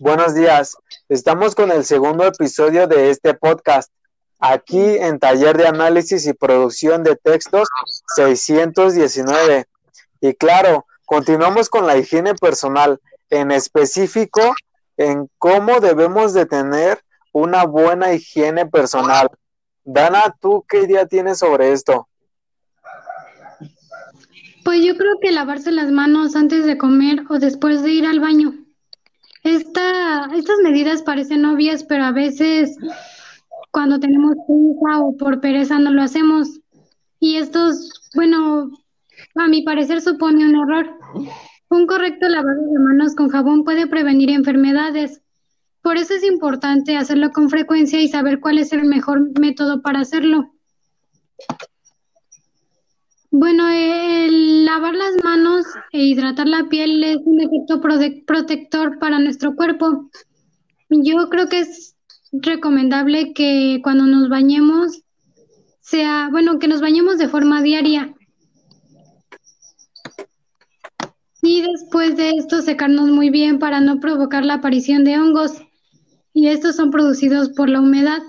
Buenos días. Estamos con el segundo episodio de este podcast, aquí en Taller de Análisis y Producción de Textos 619. Y claro, continuamos con la higiene personal, en específico en cómo debemos de tener una buena higiene personal. Dana, ¿tú qué idea tienes sobre esto? Pues yo creo que lavarse las manos antes de comer o después de ir al baño. Esta, estas medidas parecen obvias, pero a veces cuando tenemos prisa o por pereza no lo hacemos. Y estos, bueno, a mi parecer supone un error. Un correcto lavado de manos con jabón puede prevenir enfermedades. Por eso es importante hacerlo con frecuencia y saber cuál es el mejor método para hacerlo. Bueno, el lavar las manos e hidratar la piel es un efecto protector para nuestro cuerpo. Yo creo que es recomendable que cuando nos bañemos sea, bueno, que nos bañemos de forma diaria. Y después de esto secarnos muy bien para no provocar la aparición de hongos. Y estos son producidos por la humedad.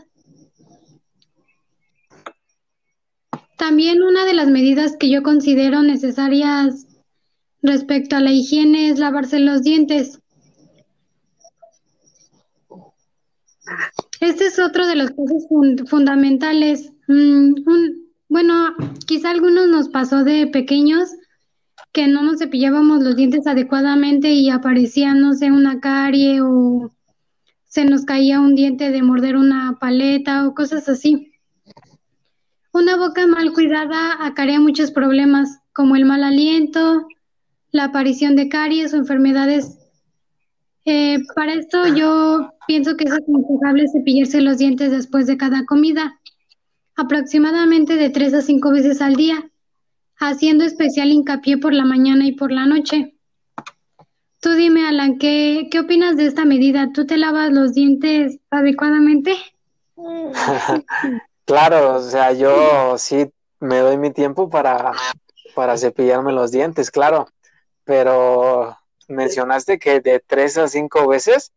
También una de las medidas que yo considero necesarias respecto a la higiene es lavarse los dientes. Este es otro de los casos fundamentales. Mm, bueno, quizá algunos nos pasó de pequeños que no nos cepillábamos los dientes adecuadamente y aparecía, no sé, una carie o se nos caía un diente de morder una paleta o cosas así. Una boca mal cuidada acarrea muchos problemas, como el mal aliento, la aparición de caries o enfermedades. Eh, para esto yo pienso que es aconsejable cepillarse los dientes después de cada comida, aproximadamente de tres a cinco veces al día, haciendo especial hincapié por la mañana y por la noche. Tú dime, Alan, ¿qué, qué opinas de esta medida? ¿Tú te lavas los dientes adecuadamente? Claro, o sea, yo sí me doy mi tiempo para, para cepillarme los dientes, claro, pero mencionaste que de tres a cinco veces,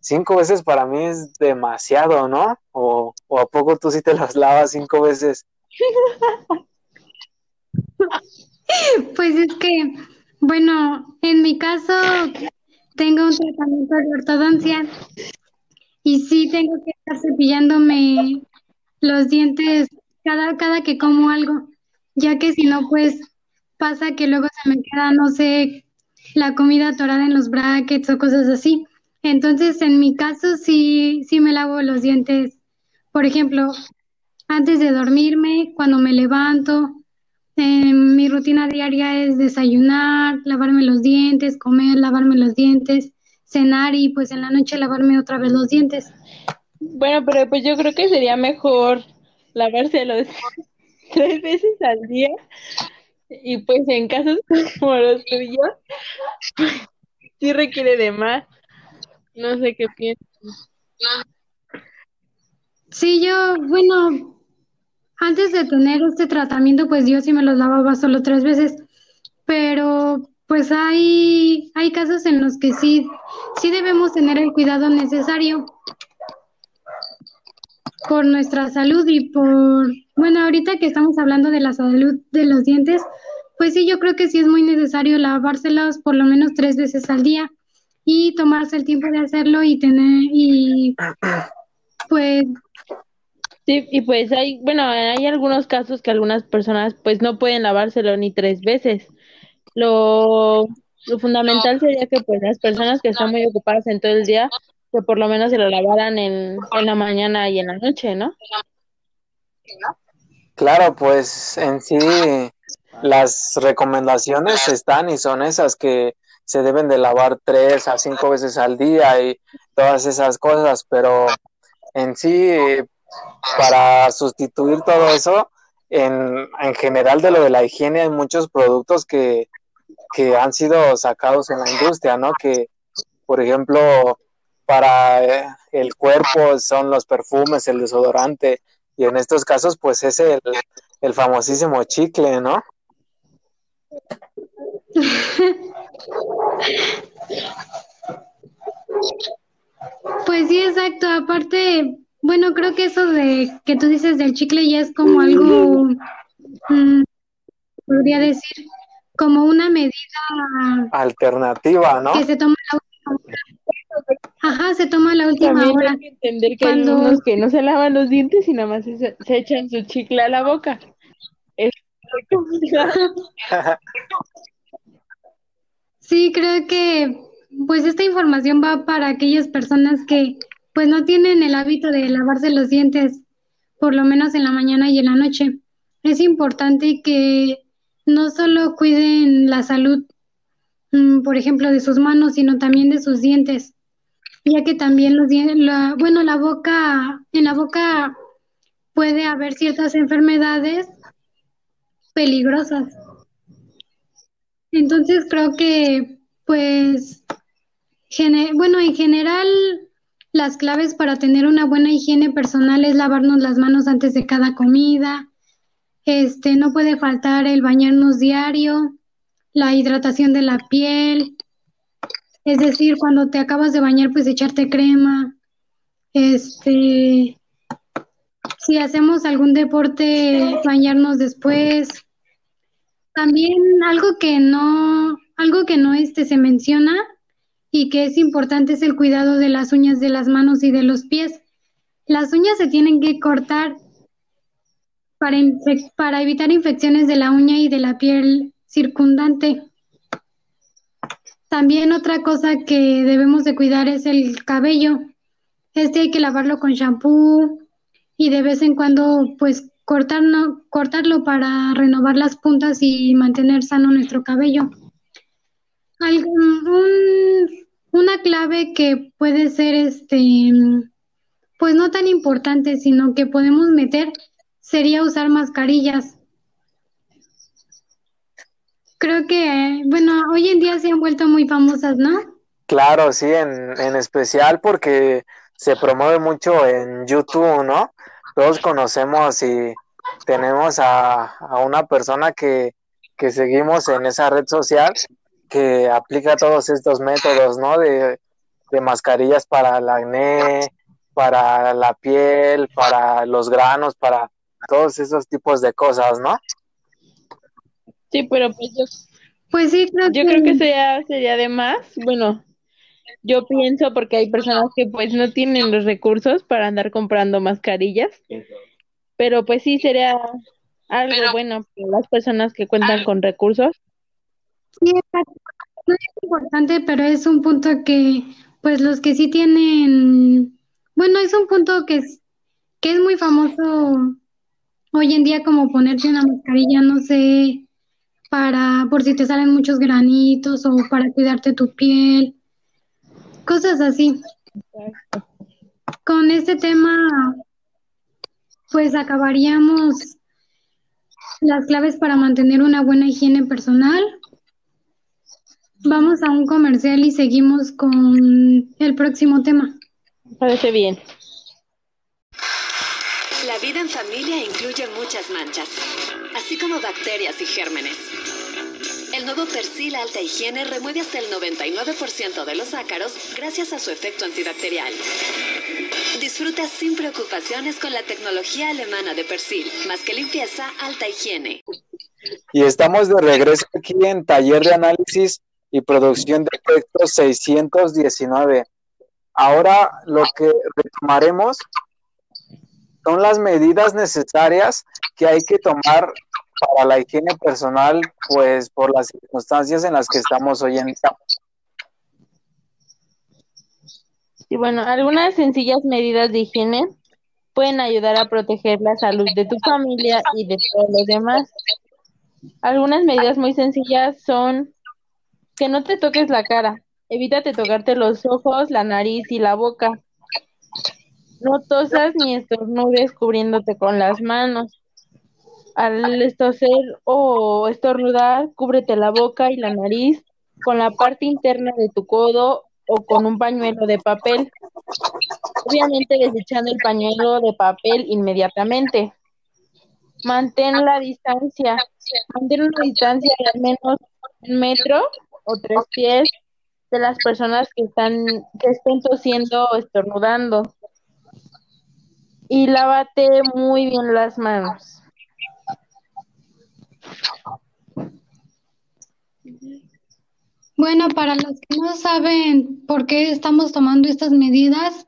cinco veces para mí es demasiado, ¿no? O, o a poco tú sí te los lavas cinco veces. Pues es que, bueno, en mi caso tengo un tratamiento de ortodoncia y sí tengo que estar cepillándome los dientes cada, cada que como algo, ya que si no, pues pasa que luego se me queda, no sé, la comida atorada en los brackets o cosas así. Entonces, en mi caso, sí, sí me lavo los dientes. Por ejemplo, antes de dormirme, cuando me levanto, eh, mi rutina diaria es desayunar, lavarme los dientes, comer, lavarme los dientes, cenar y pues en la noche lavarme otra vez los dientes. Bueno, pero pues yo creo que sería mejor lavárselos tres veces al día y pues en casos como los tuyos sí requiere de más. No sé qué piensas. Sí, yo, bueno, antes de tener este tratamiento, pues yo sí me los lavaba solo tres veces, pero pues hay, hay casos en los que sí, sí debemos tener el cuidado necesario por nuestra salud y por, bueno, ahorita que estamos hablando de la salud de los dientes, pues sí, yo creo que sí es muy necesario lavárselos por lo menos tres veces al día y tomarse el tiempo de hacerlo y tener, y pues... Sí, y pues hay, bueno, hay algunos casos que algunas personas pues no pueden lavárselo ni tres veces. Lo, lo fundamental sería que pues las personas que están muy ocupadas en todo el día que por lo menos se lo lavaran en, en la mañana y en la noche, ¿no? Claro, pues en sí las recomendaciones están y son esas que se deben de lavar tres a cinco veces al día y todas esas cosas, pero en sí para sustituir todo eso, en, en general de lo de la higiene hay muchos productos que, que han sido sacados en la industria, ¿no? Que, por ejemplo, para eh, el cuerpo son los perfumes, el desodorante, y en estos casos pues es el, el famosísimo chicle, ¿no? Pues sí, exacto. Aparte, bueno, creo que eso de que tú dices del chicle ya es como algo, mm, podría decir, como una medida alternativa, ¿no? Que se toma la Ajá, se toma la última También hora. hay que entender que hay unos que no se lavan los dientes y nada más se, se echan su chicle a la boca. Es Sí, creo que pues esta información va para aquellas personas que pues no tienen el hábito de lavarse los dientes, por lo menos en la mañana y en la noche. Es importante que no solo cuiden la salud, mm, por ejemplo, de sus manos, sino también de sus dientes, ya que también los dientes, la, bueno, la boca, en la boca puede haber ciertas enfermedades peligrosas. Entonces creo que, pues, bueno, en general, las claves para tener una buena higiene personal es lavarnos las manos antes de cada comida. Este, no puede faltar el bañarnos diario, la hidratación de la piel, es decir, cuando te acabas de bañar, pues echarte crema. Este, si hacemos algún deporte, bañarnos después. También algo que no, algo que no este se menciona y que es importante es el cuidado de las uñas de las manos y de los pies. Las uñas se tienen que cortar para, para evitar infecciones de la uña y de la piel circundante. También otra cosa que debemos de cuidar es el cabello. Este hay que lavarlo con shampoo y de vez en cuando pues cortarlo, cortarlo para renovar las puntas y mantener sano nuestro cabello una clave que puede ser este pues no tan importante sino que podemos meter sería usar mascarillas creo que bueno hoy en día se han vuelto muy famosas no claro sí en, en especial porque se promueve mucho en YouTube no todos conocemos y tenemos a, a una persona que, que seguimos en esa red social que aplica todos estos métodos, ¿no? De, mascarillas para el acné, para la piel, para los granos, para todos esos tipos de cosas, ¿no? Sí, pero pues yo, pues sí, creo yo creo que sería, sería de más, bueno, yo pienso porque hay personas que pues no tienen los recursos para andar comprando mascarillas, pero pues sí sería algo bueno para las personas que cuentan con recursos. Sí, No es importante, pero es un punto que, pues los que sí tienen, bueno, es un punto que es, que es muy famoso hoy en día como ponerte una mascarilla, no sé, para, por si te salen muchos granitos o para cuidarte tu piel, cosas así. Con este tema, pues acabaríamos las claves para mantener una buena higiene personal. Vamos a un comercial y seguimos con el próximo tema. Parece bien. La vida en familia incluye muchas manchas, así como bacterias y gérmenes. El nuevo Persil Alta Higiene remueve hasta el 99% de los ácaros gracias a su efecto antibacterial. Disfruta sin preocupaciones con la tecnología alemana de Persil, más que limpieza, alta higiene. Y estamos de regreso aquí en Taller de Análisis y producción de efectos 619. Ahora lo que retomaremos son las medidas necesarias que hay que tomar para la higiene personal, pues por las circunstancias en las que estamos hoy en día. Y bueno, algunas sencillas medidas de higiene pueden ayudar a proteger la salud de tu familia y de todos los demás. Algunas medidas muy sencillas son que no te toques la cara. Evítate tocarte los ojos, la nariz y la boca. No tosas ni estornudes cubriéndote con las manos. Al estoser o estornudar, cúbrete la boca y la nariz con la parte interna de tu codo o con un pañuelo de papel. Obviamente desechando el pañuelo de papel inmediatamente. Mantén la distancia. Mantén una distancia de al menos un metro o tres pies de las personas que están, que estén tosiendo o estornudando. Y lávate muy bien las manos. Bueno, para los que no saben por qué estamos tomando estas medidas,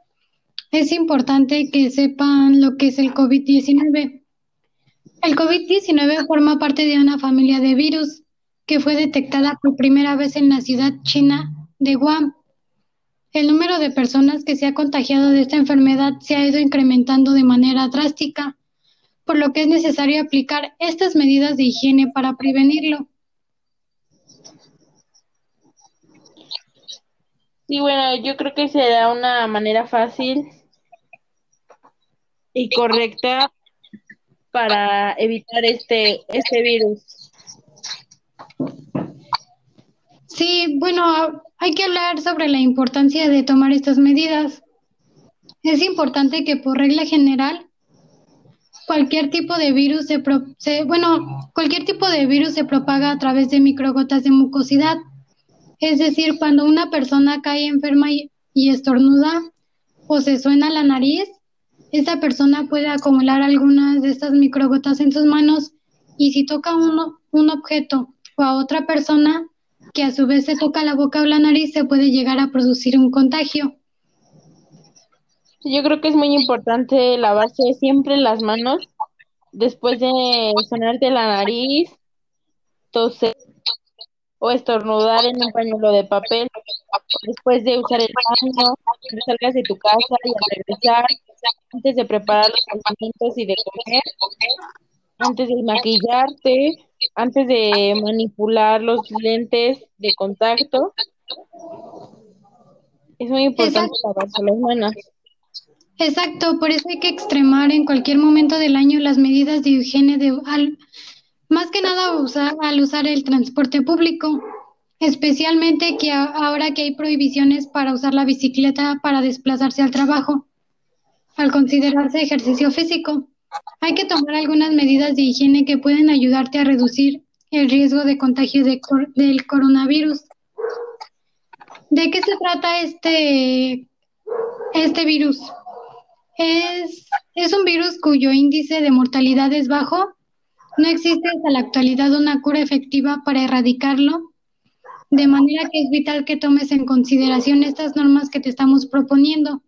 es importante que sepan lo que es el COVID-19. El COVID-19 forma parte de una familia de virus que fue detectada por primera vez en la ciudad china de Guam. El número de personas que se ha contagiado de esta enfermedad se ha ido incrementando de manera drástica, por lo que es necesario aplicar estas medidas de higiene para prevenirlo. Sí, bueno, yo creo que será una manera fácil y correcta para evitar este, este virus. Sí, bueno, hay que hablar sobre la importancia de tomar estas medidas. Es importante que por regla general cualquier tipo de virus se, se, bueno, cualquier tipo de virus se propaga a través de microgotas de mucosidad. Es decir, cuando una persona cae enferma y, estornuda o se suena la nariz, esta persona puede acumular algunas de estas microgotas en sus manos y si toca uno, un objeto o a otra persona que a su vez se toca la boca o la nariz, se puede llegar a producir un contagio. Yo creo que es muy importante lavarse siempre las manos después de sonarte la nariz, toser o estornudar en un pañuelo de papel, después de usar el baño, cuando salgas de tu casa y al regresar, antes de preparar los alimentos y de comer, antes de maquillarte, antes de manipular los lentes de contacto. Es muy importante lavarse las manos. Exacto, por eso hay que extremar en cualquier momento del año las medidas de higiene de al, más que nada usar, al usar el transporte público, especialmente que ahora que hay prohibiciones para usar la bicicleta para desplazarse al trabajo, al considerarse ejercicio físico. Hay que tomar algunas medidas de higiene que pueden ayudarte a reducir el riesgo de contagio de del coronavirus. ¿De qué se trata este, este virus? Es, es un virus cuyo índice de mortalidad es bajo. No existe hasta la actualidad una cura efectiva para erradicarlo, de manera que es vital que tomes en consideración estas normas que te estamos proponiendo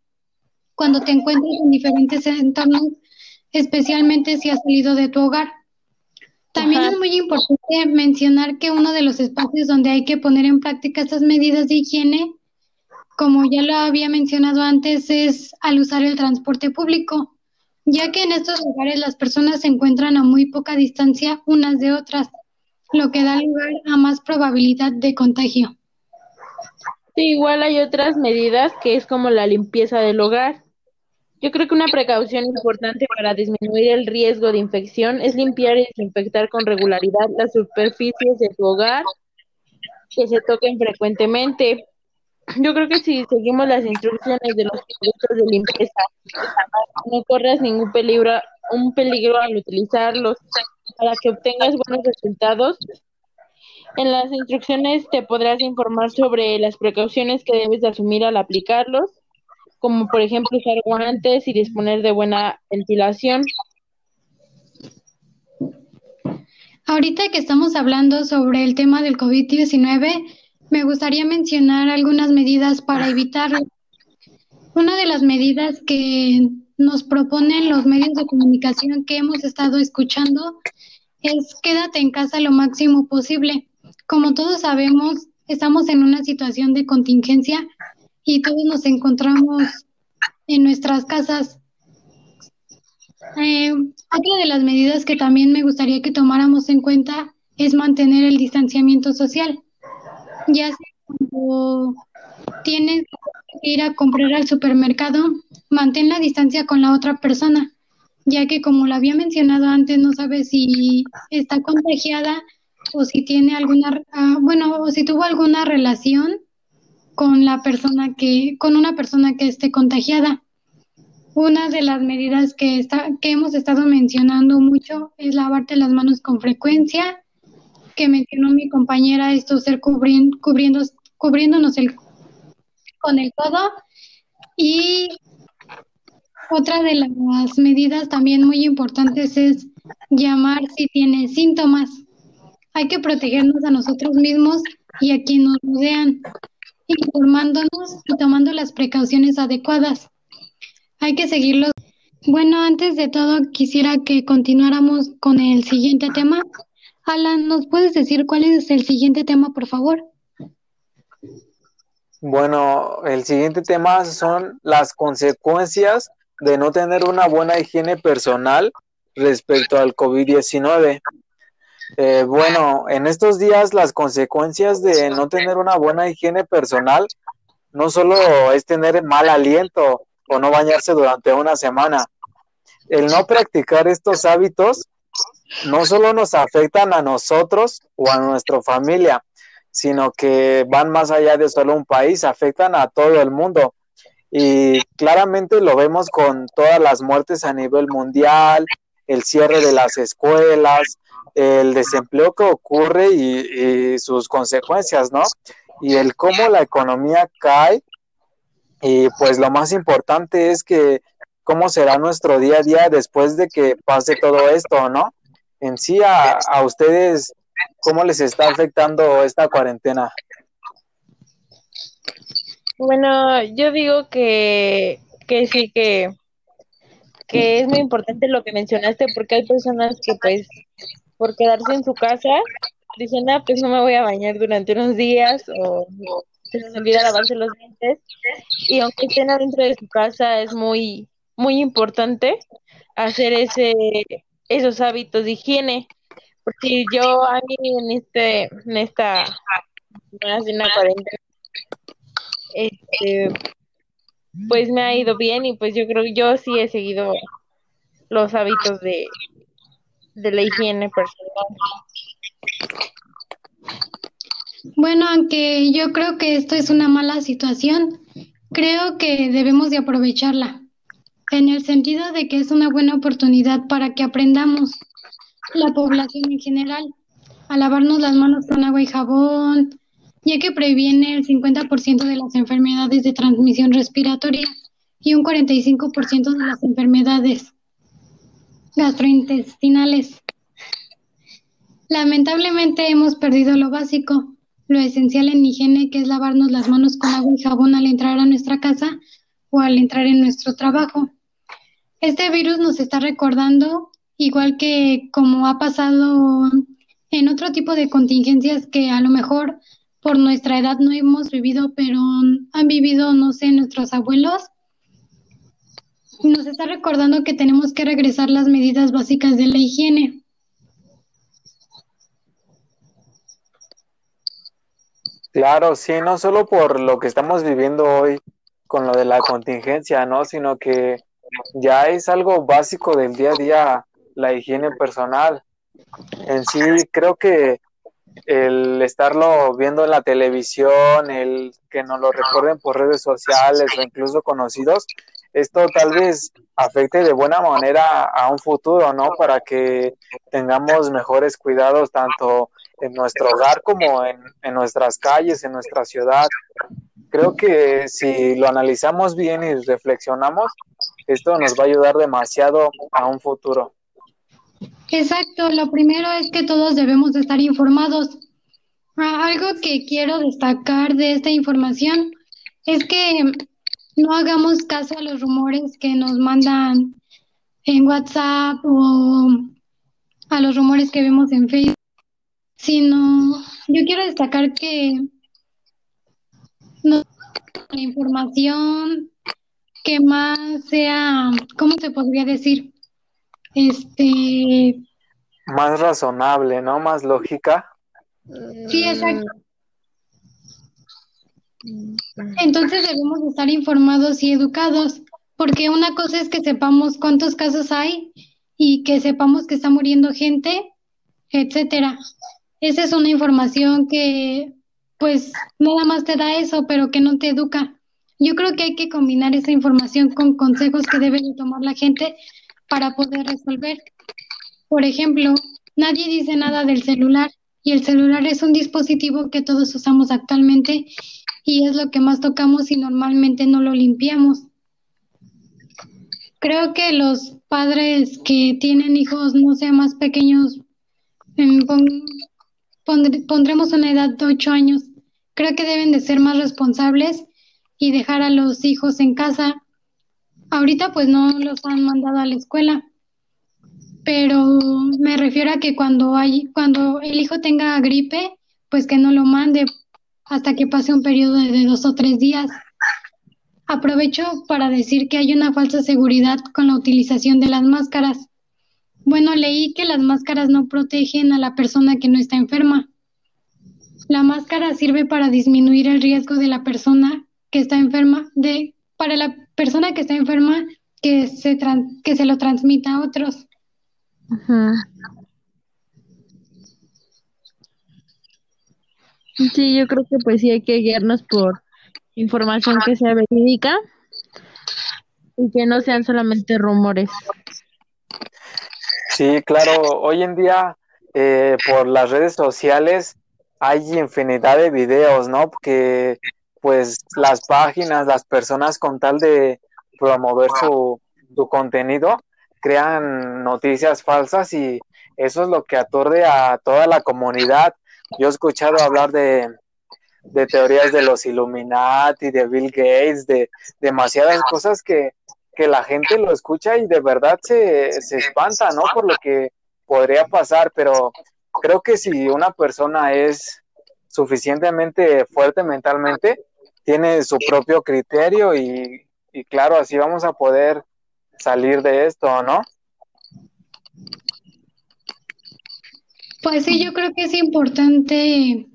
cuando te encuentres en diferentes entornos especialmente si has salido de tu hogar. También es muy importante mencionar que uno de los espacios donde hay que poner en práctica estas medidas de higiene, como ya lo había mencionado antes, es al usar el transporte público, ya que en estos lugares las personas se encuentran a muy poca distancia unas de otras, lo que da lugar a más probabilidad de contagio. Sí, igual hay otras medidas que es como la limpieza del hogar. Yo creo que una precaución importante para disminuir el riesgo de infección es limpiar y desinfectar con regularidad las superficies de tu hogar que se toquen frecuentemente. Yo creo que si seguimos las instrucciones de los productos de limpieza, no corras ningún peligro, un peligro al utilizarlos para que obtengas buenos resultados. En las instrucciones te podrás informar sobre las precauciones que debes de asumir al aplicarlos como por ejemplo usar guantes y disponer de buena ventilación. Ahorita que estamos hablando sobre el tema del COVID-19, me gustaría mencionar algunas medidas para evitarlo. Una de las medidas que nos proponen los medios de comunicación que hemos estado escuchando es quédate en casa lo máximo posible. Como todos sabemos, estamos en una situación de contingencia y todos nos encontramos en nuestras casas. Eh, otra de las medidas que también me gustaría que tomáramos en cuenta es mantener el distanciamiento social. Ya sea cuando tienes que ir a comprar al supermercado, mantén la distancia con la otra persona, ya que como lo había mencionado antes, no sabes si está contagiada o si tiene alguna, ah, bueno, o si tuvo alguna relación con la persona que, con una persona que esté contagiada. Una de las medidas que, está, que hemos estado mencionando mucho es lavarte las manos con frecuencia, que mencionó mi compañera, esto ser cubriendo, cubriéndonos el con el codo y otra de las medidas también muy importantes es llamar si tiene síntomas. Hay que protegernos a nosotros mismos y a quienes nos rodean, informándonos y tomando las precauciones adecuadas. Hay que seguirlos. Bueno, antes de todo quisiera que continuáramos con el siguiente tema. Alan, ¿nos puedes decir cuál es el siguiente tema, por favor? Bueno, el siguiente tema son las consecuencias de no tener una buena higiene personal respecto al COVID-19. Eh, bueno, en estos días las consecuencias de no tener una buena higiene personal no solo es tener mal aliento o no bañarse durante una semana. El no practicar estos hábitos no solo nos afectan a nosotros o a nuestra familia, sino que van más allá de solo un país, afectan a todo el mundo y claramente lo vemos con todas las muertes a nivel mundial, el cierre de las escuelas, el desempleo que ocurre y, sus consecuencias, ¿no? Y el cómo la economía cae y pues lo más importante es que cómo será nuestro día a día después de que pase todo esto, ¿no? En sí, a, a ustedes, ¿cómo les está afectando esta cuarentena? Bueno, yo digo que, que sí, que, que es muy importante lo que mencionaste porque hay personas que pues por quedarse en su casa dicen, ah, pues no me voy a bañar durante unos días o, se les olvida lavarse los dientes y aunque estén adentro de su casa es muy, muy importante hacer ese, esos hábitos de higiene. Porque yo a mí en este, en esta, en una cuarentena este, pues me ha ido bien y pues yo creo que yo sí he seguido los hábitos de, de la higiene personal. Bueno, aunque yo creo que esto es una mala situación, creo que debemos de aprovecharla, en el sentido de que es una buena oportunidad para que aprendamos la población en general a lavarnos las manos con agua y jabón, ya que previene el 50% de las enfermedades de transmisión respiratoria y un 45% de las enfermedades gastrointestinales. Lamentablemente hemos perdido lo básico, lo esencial en higiene, que es lavarnos las manos con agua y jabón al entrar a nuestra casa o al entrar en nuestro trabajo. Este virus nos está recordando, igual que como ha pasado en otro tipo de contingencias que a lo mejor por nuestra edad no hemos vivido, pero han vivido, no sé, nuestros abuelos. Nos está recordando que tenemos que regresar las medidas básicas de la higiene. Claro, sí, no solo por lo que estamos viviendo hoy con lo de la contingencia, ¿no? Sino que ya es algo básico del día a día la higiene personal. En sí, creo que el estarlo viendo en la televisión, el que nos lo recuerden por redes sociales o incluso conocidos, esto tal vez afecte de buena manera a un futuro, ¿no? Para que tengamos mejores cuidados tanto en nuestro hogar como en, en nuestras calles, en nuestra ciudad. Creo que si lo analizamos bien y reflexionamos, esto nos va a ayudar demasiado a un futuro. Exacto, lo primero es que todos debemos de estar informados. Ah, algo que quiero destacar de esta información es que no hagamos caso a los rumores que nos mandan en WhatsApp o a los rumores que vemos en Facebook, sino yo quiero destacar que no la información que más sea, ¿cómo se podría decir? Este. Más razonable, ¿no? Más lógica. Sí, exacto. Entonces debemos estar informados y educados, porque una cosa es que sepamos cuántos casos hay y que sepamos que está muriendo gente, etcétera. Esa es una información que, pues, nada más te da eso, pero que no te educa. Yo creo que hay que combinar esa información con consejos que debe tomar la gente para poder resolver. Por ejemplo, nadie dice nada del celular y el celular es un dispositivo que todos usamos actualmente y es lo que más tocamos y normalmente no lo limpiamos. Creo que los padres que tienen hijos, no sé, más pequeños, pondremos una edad de ocho años, creo que deben de ser más responsables y dejar a los hijos en casa. Ahorita pues no los han mandado a la escuela, pero me refiero a que cuando hay, cuando el hijo tenga gripe, pues que no lo mande hasta que pase un periodo de dos o tres días. Aprovecho para decir que hay una falsa seguridad con la utilización de las máscaras. Bueno, leí que las máscaras no protegen a la persona que no está enferma. La máscara sirve para disminuir el riesgo de la persona que está enferma, de para la persona que está enferma que se que se lo transmita a otros. Sí, yo creo que pues sí hay que guiarnos por información que sea verídica y que no sean solamente rumores. Sí, claro, hoy en día eh, por las redes sociales hay infinidad de videos, ¿no? Porque pues las páginas, las personas con tal de promover su, contenido, crean noticias falsas y eso es lo que aturde a toda la comunidad. Yo he escuchado hablar de, de teorías de los Illuminati, de Bill Gates, de demasiadas cosas que, que la gente lo escucha y de verdad se, se espanta, ¿no? Por lo que podría pasar, pero creo que si una persona es suficientemente fuerte mentalmente, tiene su propio criterio y, y claro, así vamos a poder salir de esto, ¿no? Pues sí, yo creo que es importante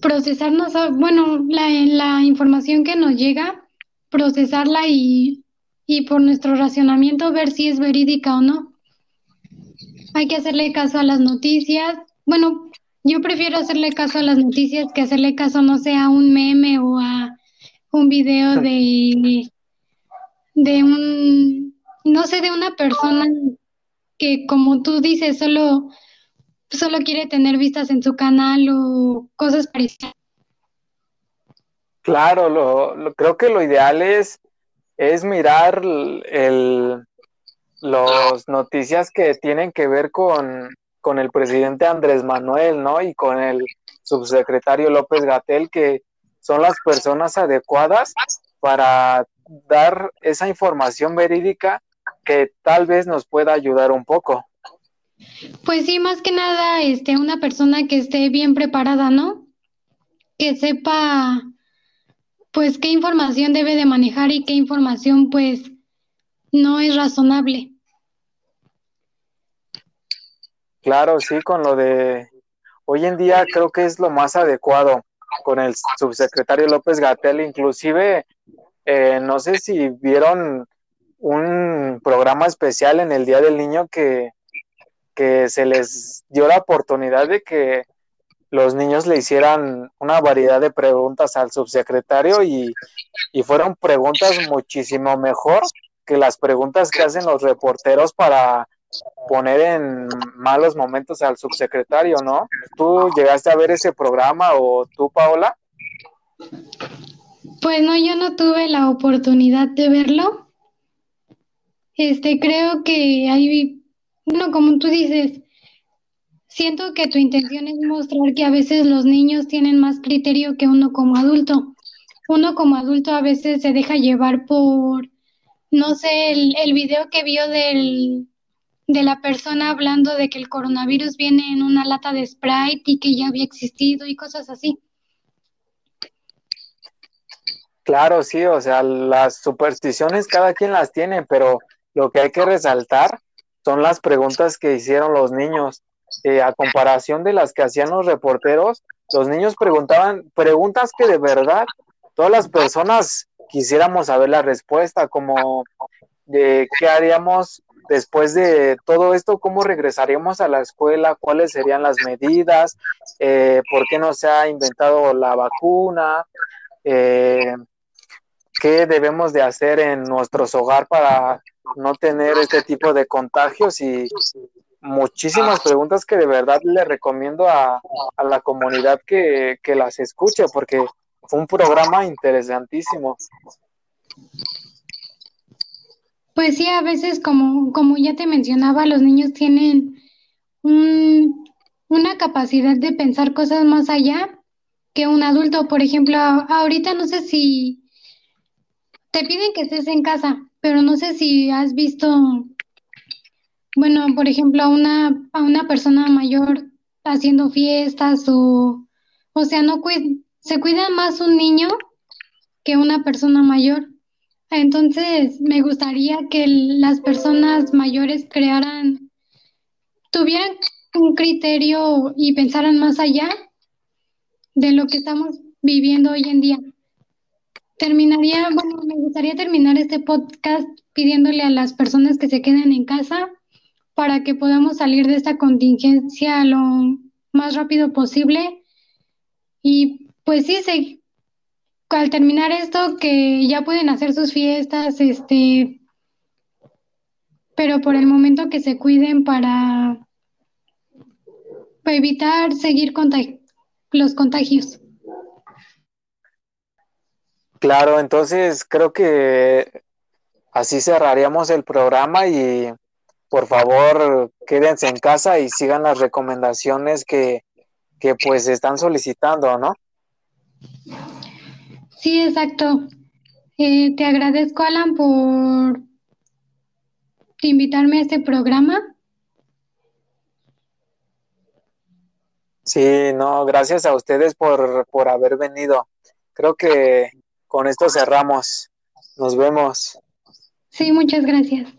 procesarnos, bueno, la, la información que nos llega, procesarla y, y por nuestro racionamiento ver si es verídica o no. Hay que hacerle caso a las noticias. Bueno, yo prefiero hacerle caso a las noticias que hacerle caso, no sé, a un meme o a un video de, de un, no sé, de una persona que como tú dices, solo solo quiere tener vistas en su canal o cosas parecidas. Claro, lo, creo que lo ideal es, es mirar el, los noticias que tienen que ver con, con el presidente Andrés Manuel, ¿no? Y con el subsecretario López Gatel, que son las personas adecuadas para dar esa información verídica que tal vez nos pueda ayudar un poco. Pues sí, más que nada, este, una persona que esté bien preparada, ¿no? Que sepa, pues, qué información debe de manejar y qué información, pues, no es razonable. Claro, sí, con lo de hoy en día creo que es lo más adecuado con el subsecretario López Gatel, inclusive, eh, no sé si vieron un programa especial en el Día del Niño que que se les dio la oportunidad de que los niños le hicieran una variedad de preguntas al subsecretario y, fueron preguntas muchísimo mejor que las preguntas que hacen los reporteros para poner en malos momentos al subsecretario, ¿no? ¿Tú llegaste a ver ese programa o tú, Paola? Pues no, yo no tuve la oportunidad de verlo. Este, creo que hay bueno, como tú dices, siento que tu intención es mostrar que a veces los niños tienen más criterio que uno como adulto. Uno como adulto a veces se deja llevar por, no sé, el, el video que vio del, de la persona hablando de que el coronavirus viene en una lata de Sprite y que ya había existido y cosas así. Claro, sí, o sea, las supersticiones cada quien las tiene, pero lo que hay que resaltar son las preguntas que hicieron los niños. Eh, a comparación de las que hacían los reporteros, los niños preguntaban preguntas que de verdad todas las personas quisiéramos saber la respuesta, como de qué haríamos después de todo esto, cómo regresaríamos a la escuela, cuáles serían las medidas, eh, por qué no se ha inventado la vacuna, eh, qué debemos de hacer en nuestros hogares para no tener este tipo de contagios y muchísimas preguntas que de verdad le recomiendo a, la comunidad que, las escuche, porque fue un programa interesantísimo. Pues sí, a veces como, como ya te mencionaba, los niños tienen una capacidad de pensar cosas más allá que un adulto. Por ejemplo, ahorita no sé si te piden que estés en casa, pero no sé si has visto, bueno, por ejemplo, a una, a una persona mayor haciendo fiestas o, o sea, no se cuida más un niño que una persona mayor. Entonces, me gustaría que las personas mayores crearan, tuvieran un criterio y pensaran más allá de lo que estamos viviendo hoy en día. Terminaría, bueno, me gustaría terminar este podcast pidiéndole a las personas que se queden en casa para que podamos salir de esta contingencia lo más rápido posible. Y pues sí, se, al terminar esto, que ya pueden hacer sus fiestas, este, pero por el momento que se cuiden para, para evitar seguir los contagios. Claro, entonces creo que así cerraríamos el programa y por favor quédense en casa y sigan las recomendaciones que, que pues están solicitando, ¿no? Sí, exacto. Eh, te agradezco, Alan, por invitarme a este programa. Sí, no, gracias a ustedes por, por haber venido. Creo que con esto cerramos. Nos vemos. Sí, muchas gracias.